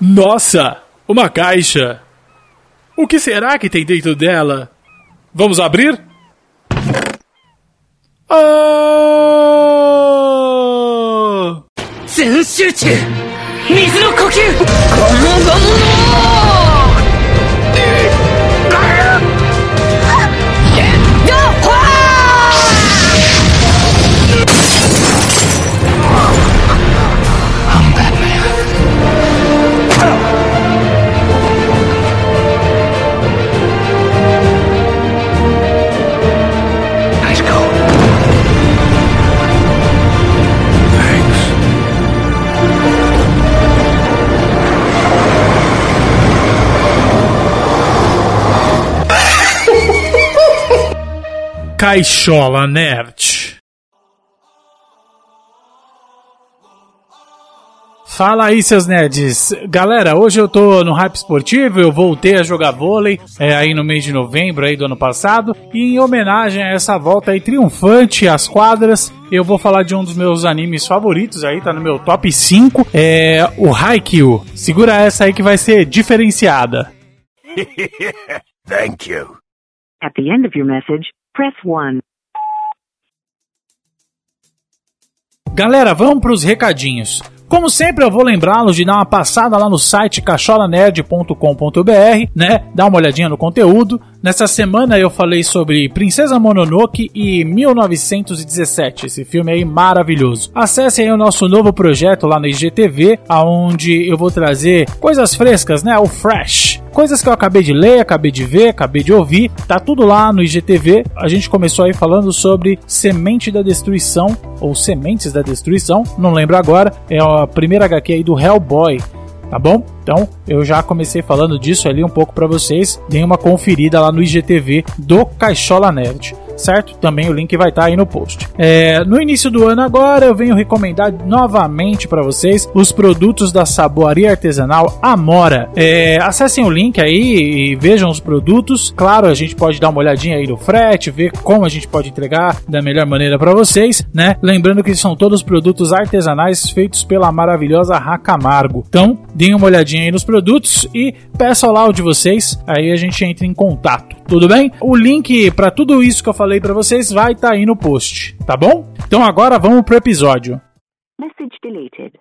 Nossa! Uma caixa! O que será que tem dentro dela? Vamos abrir? Oh! 全集中水の呼吸このゴム Caixola Nerd. Fala aí, seus nerds. Galera, hoje eu tô no hype esportivo, eu voltei a jogar vôlei é, aí no mês de novembro aí do ano passado. E em homenagem a essa volta aí triunfante às quadras, eu vou falar de um dos meus animes favoritos aí, tá no meu top 5, é o Haikyuu. Segura essa aí que vai ser diferenciada. Thank you. At the end of your message, press 1. Galera, vamos pros recadinhos. Como sempre, eu vou lembrá-los de dar uma passada lá no site cacholanerd.com.br, né? Dar uma olhadinha no conteúdo. Nessa semana eu falei sobre Princesa Mononoke e 1917, esse filme aí maravilhoso. Acessem aí o nosso novo projeto lá no IGTV, aonde eu vou trazer coisas frescas, né? O Fresh. Coisas que eu acabei de ler, acabei de ver, acabei de ouvir, tá tudo lá no IGTV. A gente começou aí falando sobre Semente da Destruição, ou Sementes da Destruição, não lembro agora, é a primeira HQ aí do Hellboy tá bom? Então, eu já comecei falando disso ali um pouco para vocês. Deem uma conferida lá no IGTV do Caixola Nerd certo? Também o link vai estar tá aí no post. É, no início do ano agora eu venho recomendar novamente para vocês os produtos da saboaria artesanal Amora. É, acessem o link aí e vejam os produtos. Claro, a gente pode dar uma olhadinha aí no frete, ver como a gente pode entregar da melhor maneira para vocês, né? Lembrando que são todos produtos artesanais feitos pela maravilhosa Racamargo. Então, deem uma olhadinha aí nos produtos e peçam lá o de vocês, aí a gente entra em contato. Tudo bem? O link para tudo isso que eu falei para vocês vai estar tá aí no post, tá bom? Então agora vamos pro episódio. Message deleted.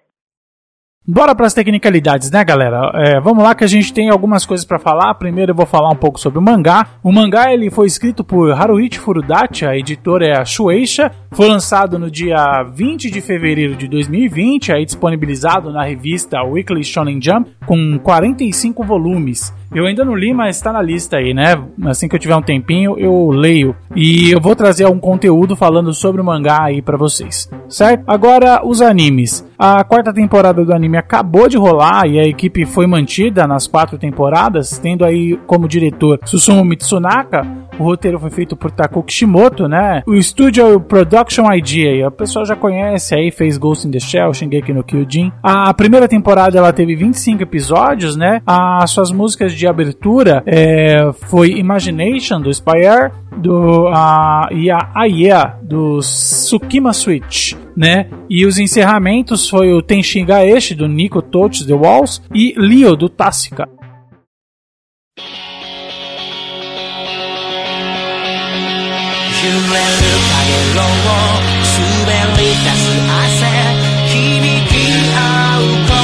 Bora para as tecnicalidades, né, galera? É, vamos lá que a gente tem algumas coisas para falar. Primeiro eu vou falar um pouco sobre o mangá. O mangá ele foi escrito por Haruichi Furudachi, a editora é a Shueisha. Foi lançado no dia 20 de fevereiro de 2020, aí disponibilizado na revista Weekly Shonen Jump com 45 volumes. Eu ainda não li, mas está na lista aí, né? Assim que eu tiver um tempinho, eu leio. E eu vou trazer algum conteúdo falando sobre o mangá aí para vocês, certo? Agora, os animes. A quarta temporada do anime acabou de rolar e a equipe foi mantida nas quatro temporadas, tendo aí como diretor Susumu Mitsunaka. O roteiro foi feito por Taku Kishimoto, né? O estúdio é o Production Idea, a pessoa já conhece aí, fez Ghost in the Shell, Shingeki no Kyojin. A primeira temporada ela teve 25 episódios, né? As suas músicas de abertura é, foi Imagination do Spire do uh, e a Aya do Tsukima Switch, né? E os encerramentos foi o Tenshin Gaeshi do Nico Touch The Walls e Leo do Tássica. 揺れる影を滑り出す汗。響き合う声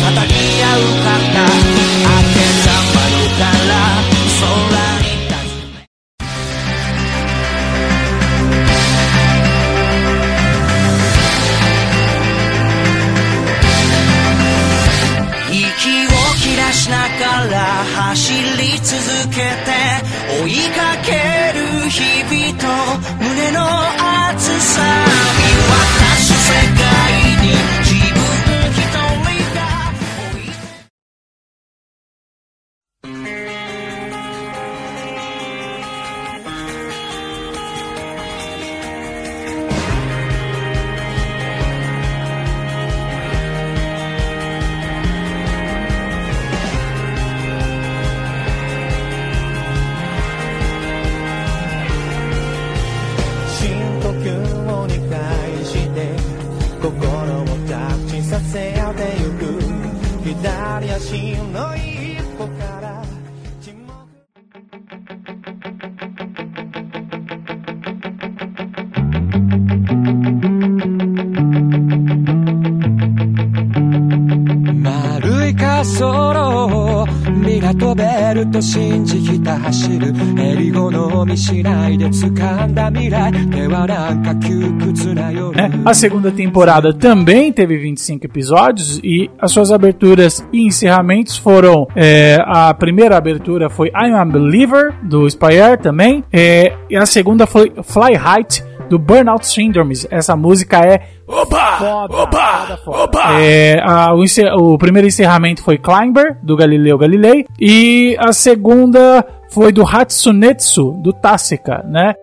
叩き合う肩走り続けて追いかける日々と胸の熱さ。ると信じひた走る襟好みしないで掴んだ未来ではなんか窮屈な夜 né? A segunda temporada também teve 25 episódios e as suas aberturas e encerramentos foram é, a primeira abertura foi I'm a Believer do Spire também é, e a segunda foi Fly Height do Burnout Syndrome. Essa música é Opa! foda, Opa! foda, foda. Opa! É, a- o, o primeiro encerramento foi Climber do Galileu Galilei e a segunda foi do Hatsunetsu do Tássica, né?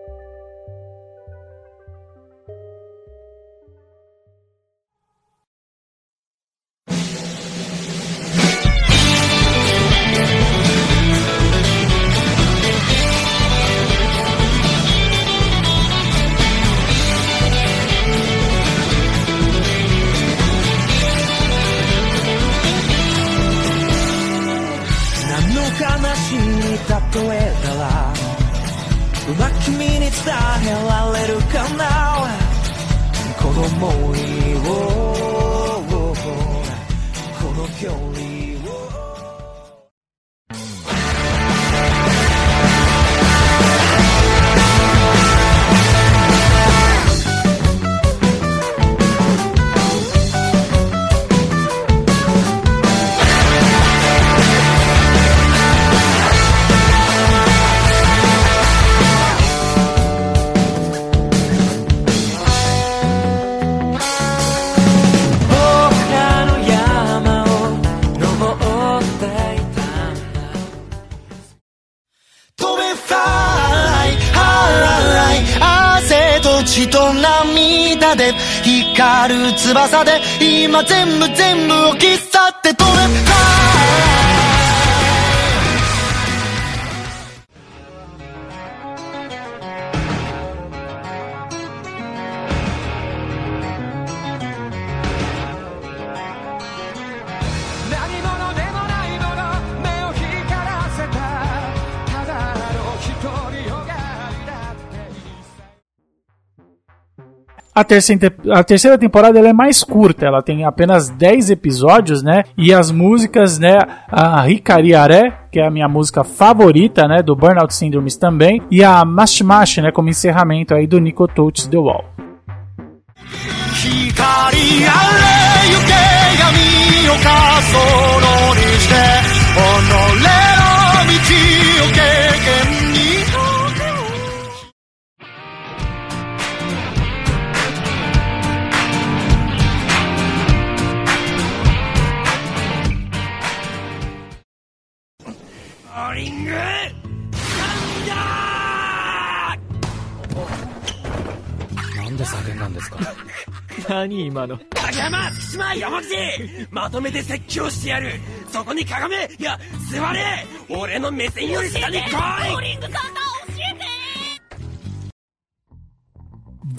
翼で今全部全部を切ったってと A terceira, a terceira temporada ela é mais curta, ela tem apenas 10 episódios, né? E as músicas, né? A Hikariare, que é a minha música favorita, né? Do Burnout Syndromes também. E a Mash Mash, né? Como encerramento aí do Nico Touch The Wall. 光あれ行け闇をかそろにして 何今の影山月島山口まとめて説教してやるそこにかがめいや座れ俺の目線より下に来い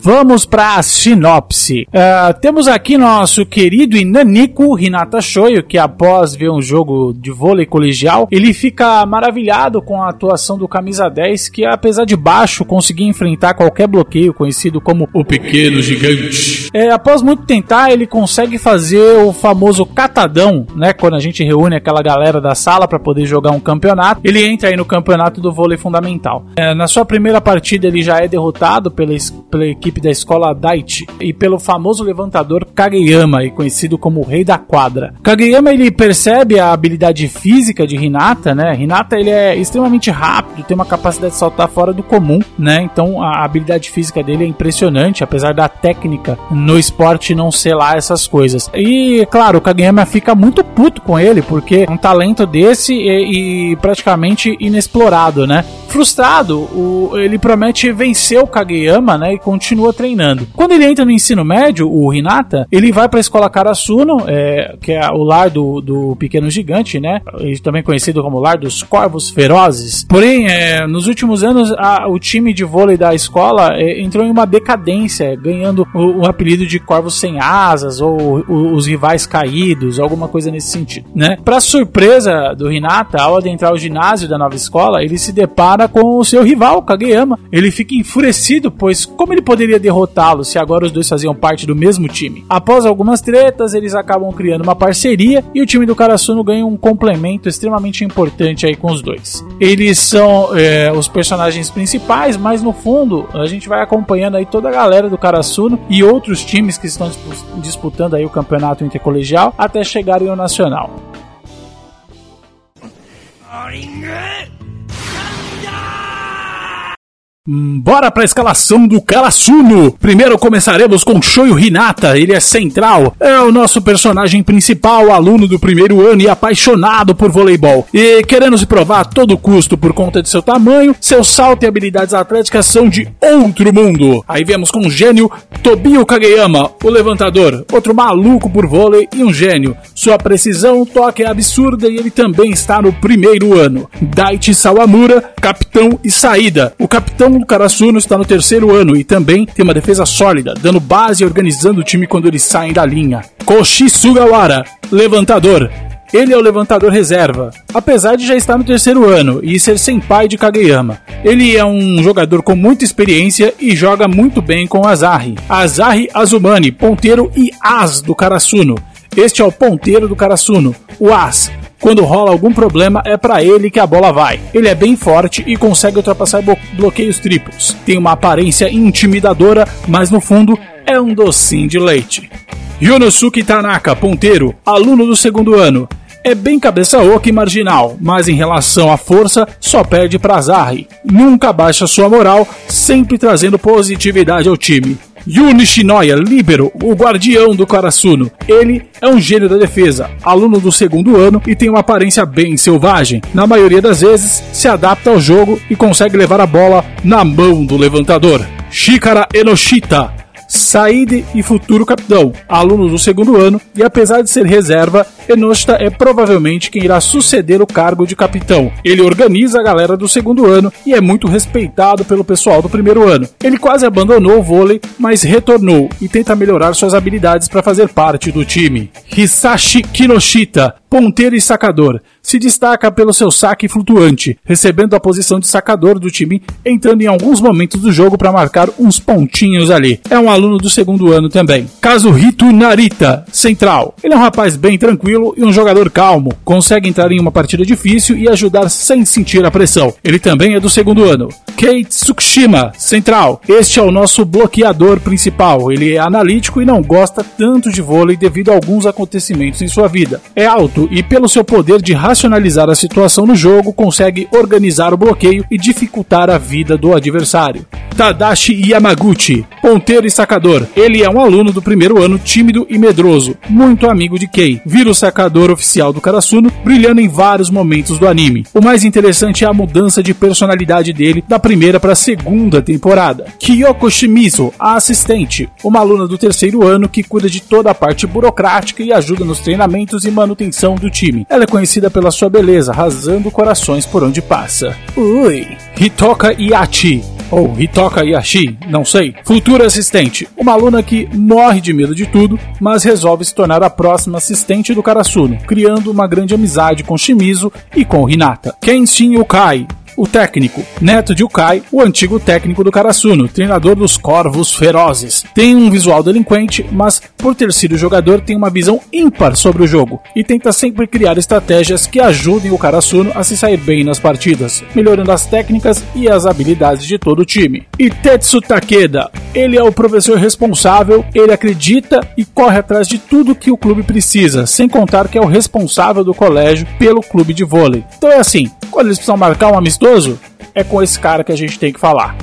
Vamos para a sinopse. Ah, temos aqui nosso querido Inanico Hinata Shoyo, que após ver um jogo de vôlei colegial, ele fica maravilhado com a atuação do camisa 10, que apesar de baixo, conseguia enfrentar qualquer bloqueio, conhecido como o Pequeno Gigante. É, após muito tentar, ele consegue fazer o famoso catadão, né? Quando a gente reúne aquela galera da sala para poder jogar um campeonato, ele entra aí no campeonato do vôlei fundamental. É, na sua primeira partida, ele já é derrotado pela, pela equipe da escola Daichi e pelo famoso levantador Kageyama, conhecido como o Rei da Quadra. Kageyama ele percebe a habilidade física de Hinata, né? Hinata ele é extremamente rápido, tem uma capacidade de saltar fora do comum, né? Então a habilidade física dele é impressionante, apesar da técnica no esporte não ser lá essas coisas. E claro, o Kageyama fica muito puto com ele, porque é um talento desse e, e praticamente inexplorado, né? Frustrado, o, ele promete vencer o Kageyama, né, e continua treinando. Quando ele entra no ensino médio, o Hinata, ele vai para a escola Karasuno, é, que é o lar do, do pequeno gigante, né, também conhecido como lar dos corvos ferozes. Porém, é, nos últimos anos, a, o time de vôlei da escola é, entrou em uma decadência, ganhando o, o, apelido de corvos sem asas ou o, os rivais caídos, alguma coisa nesse sentido, né? Para surpresa do Hinata, ao adentrar o ginásio da nova escola, ele se depara com o seu rival, Kageyama. Ele fica enfurecido, pois como ele poderia derrotá-lo se agora os dois faziam parte do mesmo time? Após algumas tretas, eles acabam criando uma parceria e o time do Karasuno ganha um complemento extremamente importante aí com os dois. Eles são é, os personagens principais, mas no fundo a gente vai acompanhando aí toda a galera do Karasuno e outros times que estão disputando aí o campeonato intercolegial até chegarem ao nacional. Bora pra escalação do Karasuno! Primeiro começaremos com Shoyo Hinata, ele é central, é o nosso personagem principal, aluno do primeiro ano e apaixonado por voleibol. E querendo se provar a todo custo por conta de seu tamanho, seu salto e habilidades atléticas são de outro mundo. Aí vemos com o gênio Tobio Kageyama, o levantador, outro maluco por vôlei e um gênio. Sua precisão, toque é absurda e ele também está no primeiro ano. Daichi Sawamura, capitão e saída. O capitão do Karasuno está no terceiro ano e também tem uma defesa sólida, dando base e organizando o time quando eles saem da linha. Koshi Sugawara, levantador. Ele é o levantador reserva, apesar de já estar no terceiro ano e ser sem pai de Kageyama. Ele é um jogador com muita experiência e joga muito bem com Azahi. Azahi Azumani, ponteiro e as do Karasuno. Este é o ponteiro do Karasuno, o as, quando rola algum problema, é para ele que a bola vai. Ele é bem forte e consegue ultrapassar bloqueios triplos. Tem uma aparência intimidadora, mas no fundo é um docinho de leite. Yonosuke Tanaka, ponteiro, aluno do segundo ano. É bem cabeça oca e marginal, mas em relação à força, só perde para Zari. Nunca baixa sua moral, sempre trazendo positividade ao time. Yuni Shinoya, líbero, o guardião do Karasuno. Ele é um gênio da defesa, aluno do segundo ano e tem uma aparência bem selvagem. Na maioria das vezes, se adapta ao jogo e consegue levar a bola na mão do levantador. Shikara Enoshita, Said e futuro capitão, aluno do segundo ano, e apesar de ser reserva, Enoshita é provavelmente quem irá suceder o cargo de capitão. Ele organiza a galera do segundo ano e é muito respeitado pelo pessoal do primeiro ano. Ele quase abandonou o vôlei, mas retornou e tenta melhorar suas habilidades para fazer parte do time. Hisashi Kinoshita, ponteiro e sacador, se destaca pelo seu saque flutuante, recebendo a posição de sacador do time, entrando em alguns momentos do jogo para marcar uns pontinhos ali. É um aluno do segundo ano também. Kazuhito Narita, central. Ele é um rapaz bem tranquilo e um jogador calmo, consegue entrar em uma partida difícil e ajudar sem sentir a pressão. Ele também é do segundo ano. Kei Tsukushima, central. Este é o nosso bloqueador principal. Ele é analítico e não gosta tanto de vôlei devido a alguns acontecimentos em sua vida. É alto e, pelo seu poder de racionalizar a situação no jogo, consegue organizar o bloqueio e dificultar a vida do adversário. Tadashi Yamaguchi, ponteiro e sacador. Ele é um aluno do primeiro ano tímido e medroso, muito amigo de Kei. Vira o sacador oficial do Karasuno, brilhando em vários momentos do anime. O mais interessante é a mudança de personalidade dele da primeira para a segunda temporada. Kyoko Shimizu, a assistente, uma aluna do terceiro ano que cuida de toda a parte burocrática e ajuda nos treinamentos e manutenção do time. Ela é conhecida pela sua beleza, arrasando corações por onde passa. Ui! Hitoka Yachi, ou Hitoka Yashi, não sei. Futura assistente, uma aluna que morre de medo de tudo, mas resolve se tornar a próxima assistente do Karasuno, criando uma grande amizade com Shimizu e com Hinata. Kenshin Ukai, o técnico, neto de Ukai, o antigo técnico do Karasuno, treinador dos Corvos Ferozes. Tem um visual delinquente, mas por ter sido jogador tem uma visão ímpar sobre o jogo e tenta sempre criar estratégias que ajudem o Karasuno a se sair bem nas partidas, melhorando as técnicas e as habilidades de todo o time. E Tetsu Takeda, ele é o professor responsável, ele acredita e corre atrás de tudo que o clube precisa, sem contar que é o responsável do colégio pelo clube de vôlei. Então é assim, quando eles precisam marcar um amistoso, é com esse cara que a gente tem que falar.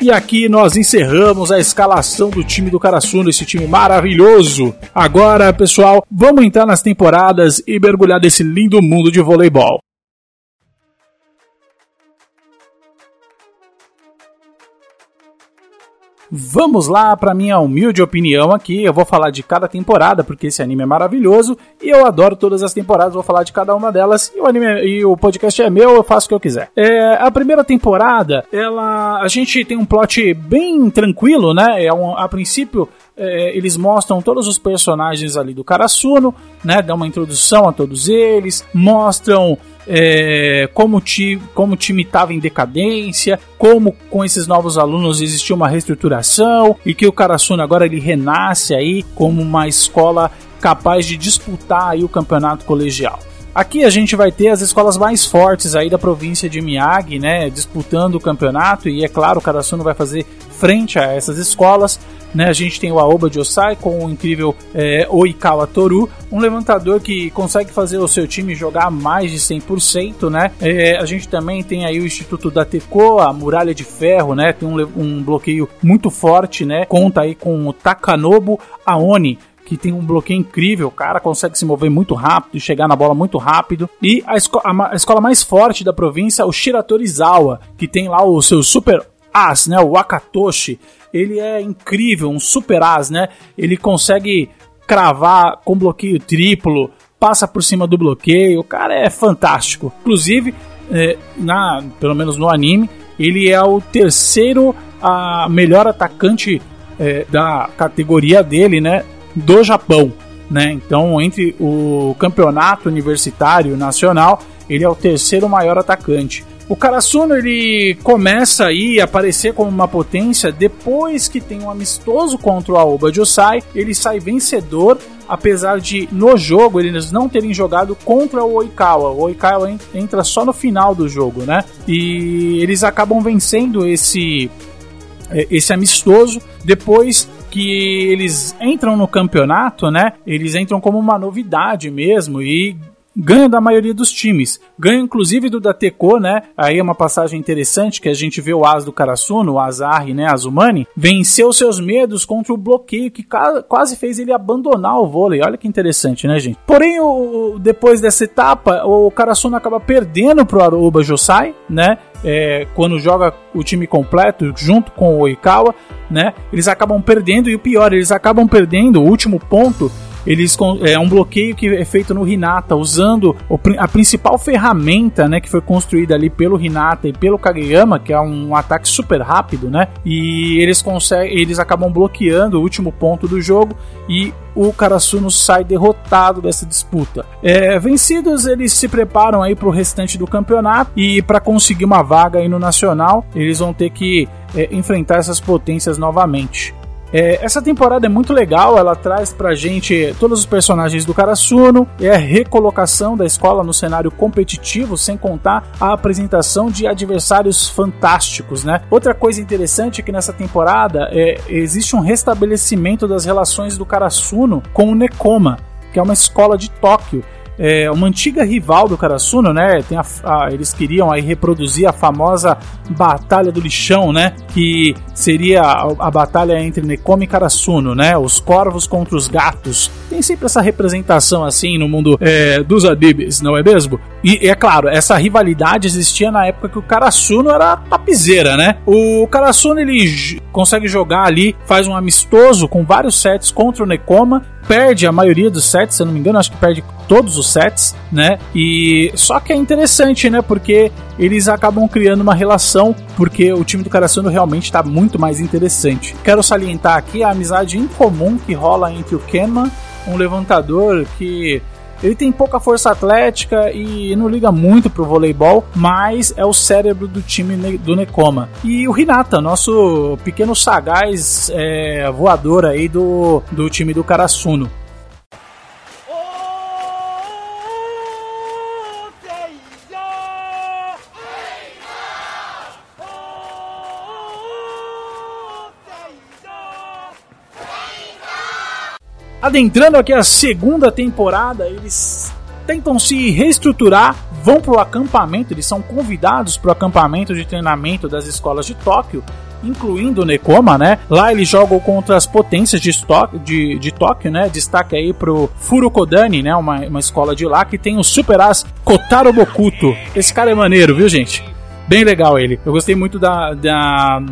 E aqui nós encerramos a escalação do time do Karasuno, esse time maravilhoso. Agora, pessoal, vamos entrar nas temporadas e mergulhar nesse lindo mundo de voleibol. Vamos lá para minha humilde opinião aqui. Eu vou falar de cada temporada porque esse anime é maravilhoso e eu adoro todas as temporadas. Vou falar de cada uma delas e o anime e o podcast é meu. Eu faço o que eu quiser. É, a primeira temporada, ela a gente tem um plot bem tranquilo, né? É um, a princípio é, eles mostram todos os personagens ali do Karasuno, né? Dão uma introdução a todos eles, mostram é, como, ti, como o time estava em decadência, como com esses novos alunos existia uma reestruturação e que o Karasuno agora ele renasce aí como uma escola capaz de disputar aí o campeonato colegial. Aqui a gente vai ter as escolas mais fortes aí da província de Miyagi, né, disputando o campeonato e é claro, o Karasuno vai fazer frente a essas escolas. Né, a gente tem o Aoba Josai com o incrível é, Oikawa Toru, um levantador que consegue fazer o seu time jogar mais de 100%. Né? É, a gente também tem aí o Instituto da Teco, a Muralha de Ferro, né? tem um, um bloqueio muito forte, né? conta aí com o Takanobu Aoni que tem um bloqueio incrível, o cara consegue se mover muito rápido, chegar na bola muito rápido. E a, esco a, a escola mais forte da província, o Shiratorizawa, que tem lá o seu super as, né, o Akatoshi, ele é incrível, um super as, né? Ele consegue cravar com bloqueio triplo, passa por cima do bloqueio, o cara é fantástico. Inclusive, é, na, pelo menos no anime, ele é o terceiro a melhor atacante é, da categoria dele, né? do Japão. Né? Então, entre o campeonato universitário nacional, ele é o terceiro maior atacante. O Karasuno ele começa aí a aparecer como uma potência depois que tem um amistoso contra o Aoba Josai, ele sai vencedor, apesar de no jogo eles não terem jogado contra o Oikawa. O Oikawa entra só no final do jogo, né? E eles acabam vencendo esse esse amistoso depois que eles entram no campeonato, né? Eles entram como uma novidade mesmo e ganha da maioria dos times. Ganha inclusive do Dateco, né? Aí é uma passagem interessante que a gente vê o As do Karasuno, o Azari, né? Azumani, venceu seus medos contra o bloqueio que quase fez ele abandonar o vôlei. Olha que interessante, né, gente? Porém, o, depois dessa etapa, o Karasuno acaba perdendo pro Aruba Josai, né? É, quando joga o time completo junto com o Oikawa, né? Eles acabam perdendo e o pior, eles acabam perdendo o último ponto eles é um bloqueio que é feito no Hinata usando a principal ferramenta, né, que foi construída ali pelo Hinata e pelo Kageyama, que é um ataque super rápido, né? E eles conseguem, eles acabam bloqueando o último ponto do jogo e o Karasuno sai derrotado dessa disputa. É, vencidos, eles se preparam aí para o restante do campeonato e para conseguir uma vaga aí no nacional, eles vão ter que é, enfrentar essas potências novamente. É, essa temporada é muito legal, ela traz pra gente todos os personagens do Karasuno, é a recolocação da escola no cenário competitivo, sem contar a apresentação de adversários fantásticos, né? Outra coisa interessante é que nessa temporada é, existe um restabelecimento das relações do Karasuno com o Nekoma, que é uma escola de Tóquio é, uma antiga rival do Karasuno, né? Tem a, a, eles queriam aí reproduzir a famosa Batalha do Lixão, né? Que seria a, a batalha entre Nekoma e Karasuno, né? Os corvos contra os gatos. Tem sempre essa representação assim no mundo é, dos adibes, não é mesmo? E é claro, essa rivalidade existia na época que o Karasuno era tapizeira, né? O Karasuno ele consegue jogar ali, faz um amistoso com vários sets contra o Nekoma perde a maioria dos sets, se eu não me engano, acho que perde todos os sets, né? E só que é interessante, né? Porque eles acabam criando uma relação, porque o time do Karasuno realmente está muito mais interessante. Quero salientar aqui a amizade incomum que rola entre o Kenman, um levantador que ele tem pouca força atlética e não liga muito pro voleibol, mas é o cérebro do time do Nekoma. E o Hinata, nosso pequeno sagaz é, voador aí do, do time do Karasuno. Adentrando aqui a segunda temporada, eles tentam se reestruturar, vão para o acampamento, eles são convidados para o acampamento de treinamento das escolas de Tóquio, incluindo o Nekoma, né? Lá eles jogam contra as potências de, de, de Tóquio, né? Destaque aí pro Furukodani, né? Uma, uma escola de lá que tem o Super As Kotaro Bokuto. Esse cara é maneiro, viu, gente? Bem legal ele. Eu gostei muito da, da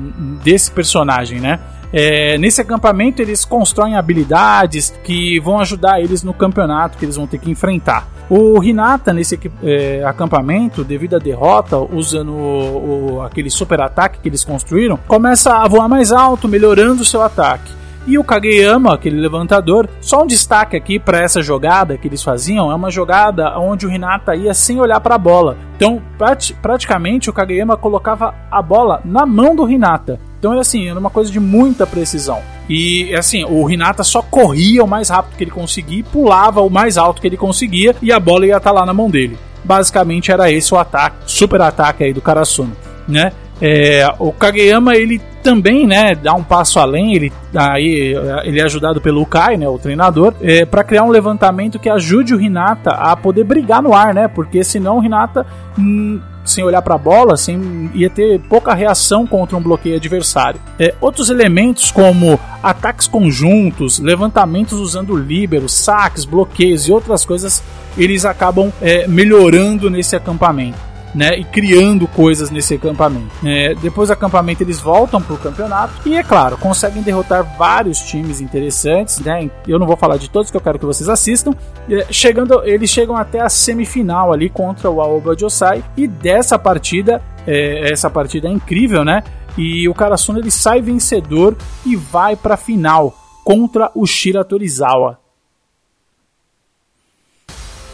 desse personagem, né? É, nesse acampamento eles constroem habilidades que vão ajudar eles no campeonato que eles vão ter que enfrentar. O Hinata, nesse é, acampamento, devido à derrota, usando o, o, aquele super ataque que eles construíram, começa a voar mais alto, melhorando o seu ataque. E o Kageyama, aquele levantador, só um destaque aqui para essa jogada que eles faziam, é uma jogada onde o Hinata ia sem olhar para a bola. Então, prat praticamente o Kageyama colocava a bola na mão do Hinata. Então era assim, era uma coisa de muita precisão. E assim, o Hinata só corria o mais rápido que ele conseguia pulava o mais alto que ele conseguia e a bola ia estar tá lá na mão dele. Basicamente era esse o ataque, super ataque aí do Karasuno, né? É, o Kageyama ele também, né, dá um passo além. Ele aí ele é ajudado pelo Kai, né, o treinador, é, para criar um levantamento que ajude o Hinata a poder brigar no ar, né? Porque senão o Hinata hum, sem olhar para a bola, sem, ia ter pouca reação contra um bloqueio adversário. É, outros elementos como ataques conjuntos, levantamentos usando líbero, saques, bloqueios e outras coisas, eles acabam é, melhorando nesse acampamento né, e criando coisas nesse acampamento. É, depois do acampamento eles voltam para o campeonato e é claro conseguem derrotar vários times interessantes, né? Eu não vou falar de todos que eu quero que vocês assistam. É, chegando, eles chegam até a semifinal ali contra o Aoba Josai e dessa partida, é, essa partida é incrível, né? E o Karasuno ele sai vencedor e vai para a final contra o Shira Torizawa.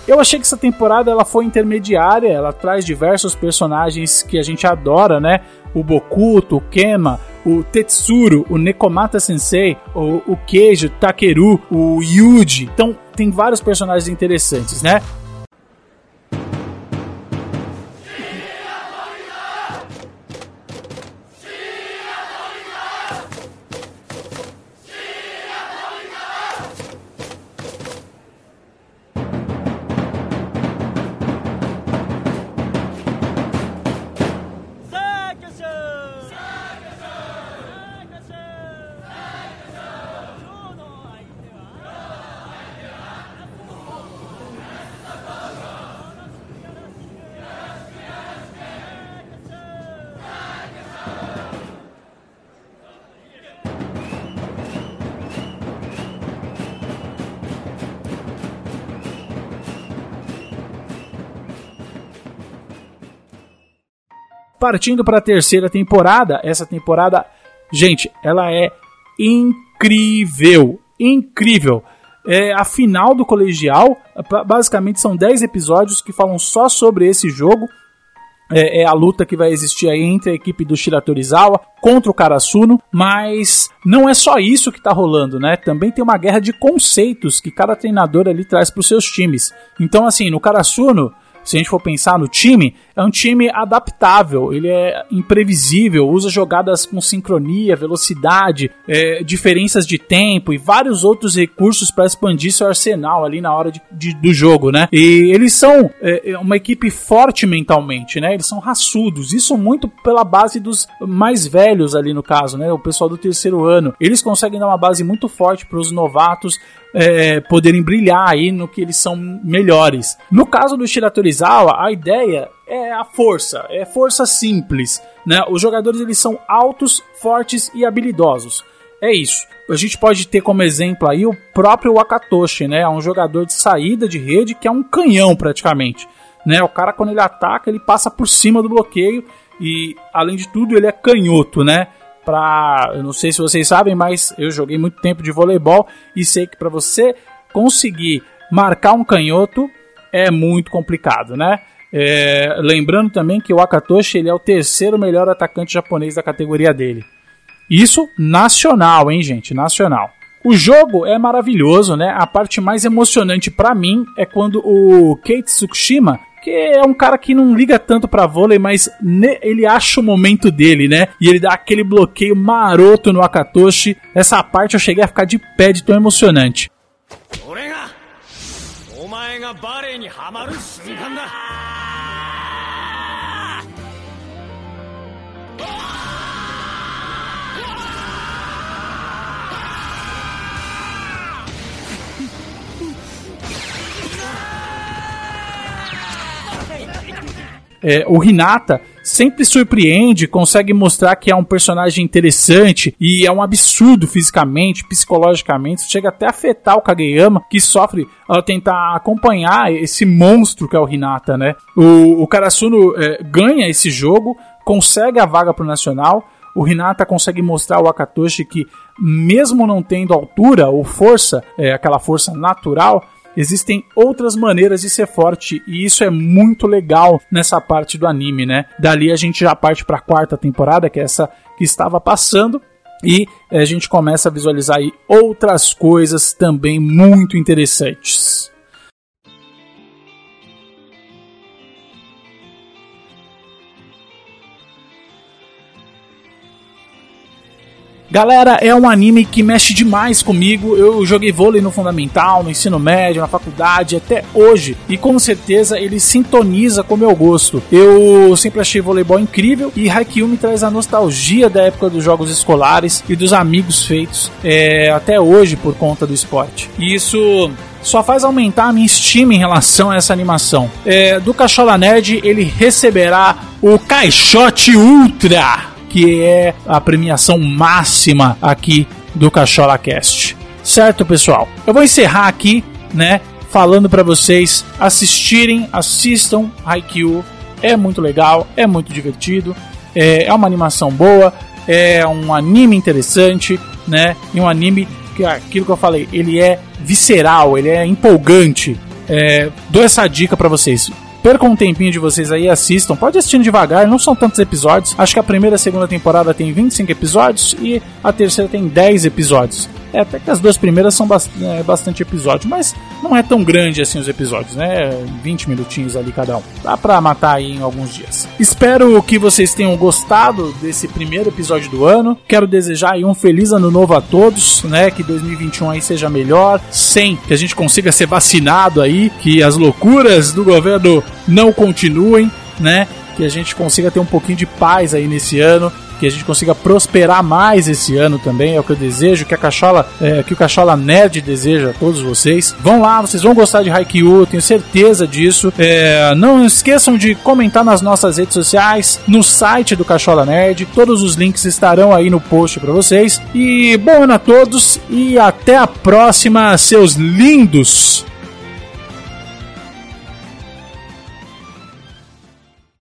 Eu achei que essa temporada ela foi intermediária, ela traz diversos personagens que a gente adora, né? O Bokuto, o Kema, o Tetsuro, o Nekomata Sensei, o, o Keijo, o Takeru, o Yuji. Então tem vários personagens interessantes, né? Partindo para a terceira temporada, essa temporada, gente, ela é incrível, incrível. É a final do colegial, basicamente são 10 episódios que falam só sobre esse jogo. É, é, a luta que vai existir aí entre a equipe do Shiratorizawa contra o Karasuno, mas não é só isso que tá rolando, né? Também tem uma guerra de conceitos que cada treinador ali traz para os seus times. Então, assim, no Karasuno, se a gente for pensar no time, é um time adaptável, ele é imprevisível, usa jogadas com sincronia, velocidade, é, diferenças de tempo e vários outros recursos para expandir seu arsenal ali na hora de, de, do jogo, né? E eles são é, é, uma equipe forte mentalmente, né? Eles são raçudos, isso muito pela base dos mais velhos ali no caso, né? O pessoal do terceiro ano. Eles conseguem dar uma base muito forte para os novatos é, poderem brilhar aí no que eles são melhores. No caso do A ideia é a força, é força simples, né? Os jogadores eles são altos, fortes e habilidosos. É isso. A gente pode ter como exemplo aí o próprio Wakatoshi, né? É um jogador de saída de rede que é um canhão praticamente, né? O cara quando ele ataca, ele passa por cima do bloqueio e além de tudo, ele é canhoto, né? para, eu não sei se vocês sabem, mas eu joguei muito tempo de voleibol e sei que para você conseguir marcar um canhoto é muito complicado, né? É, lembrando também que o Akatoshi ele é o terceiro melhor atacante japonês da categoria dele. Isso nacional, hein, gente? Nacional. O jogo é maravilhoso, né? A parte mais emocionante para mim é quando o Kate Tsukushima que é um cara que não liga tanto pra vôlei, mas ele acha o momento dele, né? E ele dá aquele bloqueio maroto no Akatoshi. Essa parte eu cheguei a ficar de pé de tão emocionante. É, o Hinata sempre surpreende, consegue mostrar que é um personagem interessante e é um absurdo fisicamente, psicologicamente, chega até a afetar o Kageyama, que sofre ao tentar acompanhar esse monstro que é o Hinata, né? O, o Karasuno é, ganha esse jogo, consegue a vaga pro Nacional, o Hinata consegue mostrar ao Akatoshi que, mesmo não tendo altura ou força, é, aquela força natural, existem outras maneiras de ser forte e isso é muito legal nessa parte do anime, né? Dali a gente já parte para a quarta temporada, que é essa que estava passando. E a gente começa a visualizar aí outras coisas também muito interessantes. Galera, é um anime que mexe demais comigo. Eu joguei vôlei no fundamental, no ensino médio, na faculdade, até hoje. E com certeza ele sintoniza com o meu gosto. Eu sempre achei voleibol incrível e Haikyuu me traz a nostalgia da época dos jogos escolares e dos amigos feitos é, até hoje por conta do esporte. E isso só faz aumentar a minha estima em relação a essa animação. É, do Cachola Nerd, ele receberá o Caixote Ultra que é a premiação máxima aqui do Cachola Cast. Certo, pessoal? Eu vou encerrar aqui, né, falando para vocês assistirem, assistam Haikyuu. É muito legal, é muito divertido, é, é uma animação boa, é um anime interessante, né? E um anime que aquilo que eu falei, ele é visceral, ele é empolgante. É, dou essa dica para vocês Percam um tempinho de vocês aí, assistam. Pode assistir devagar, não são tantos episódios. Acho que a primeira e a segunda temporada tem 25 episódios e a terceira tem 10 episódios. É, até que as duas primeiras são é, bastante episódios, mas não é tão grande assim os episódios, né? 20 minutinhos ali cada um. Dá pra matar aí em alguns dias. Espero que vocês tenham gostado desse primeiro episódio do ano. Quero desejar aí um feliz ano novo a todos, né? Que 2021 aí seja melhor, sem que a gente consiga ser vacinado aí, que as loucuras do governo não continuem, né? Que a gente consiga ter um pouquinho de paz aí nesse ano que a gente consiga prosperar mais esse ano também, é o que eu desejo, que a Cachola, é, que o Cachola Nerd deseja a todos vocês. Vão lá, vocês vão gostar de Haikyuu, tenho certeza disso. É, não esqueçam de comentar nas nossas redes sociais, no site do Cachola Nerd, todos os links estarão aí no post para vocês. E bom ano a todos e até a próxima, seus lindos!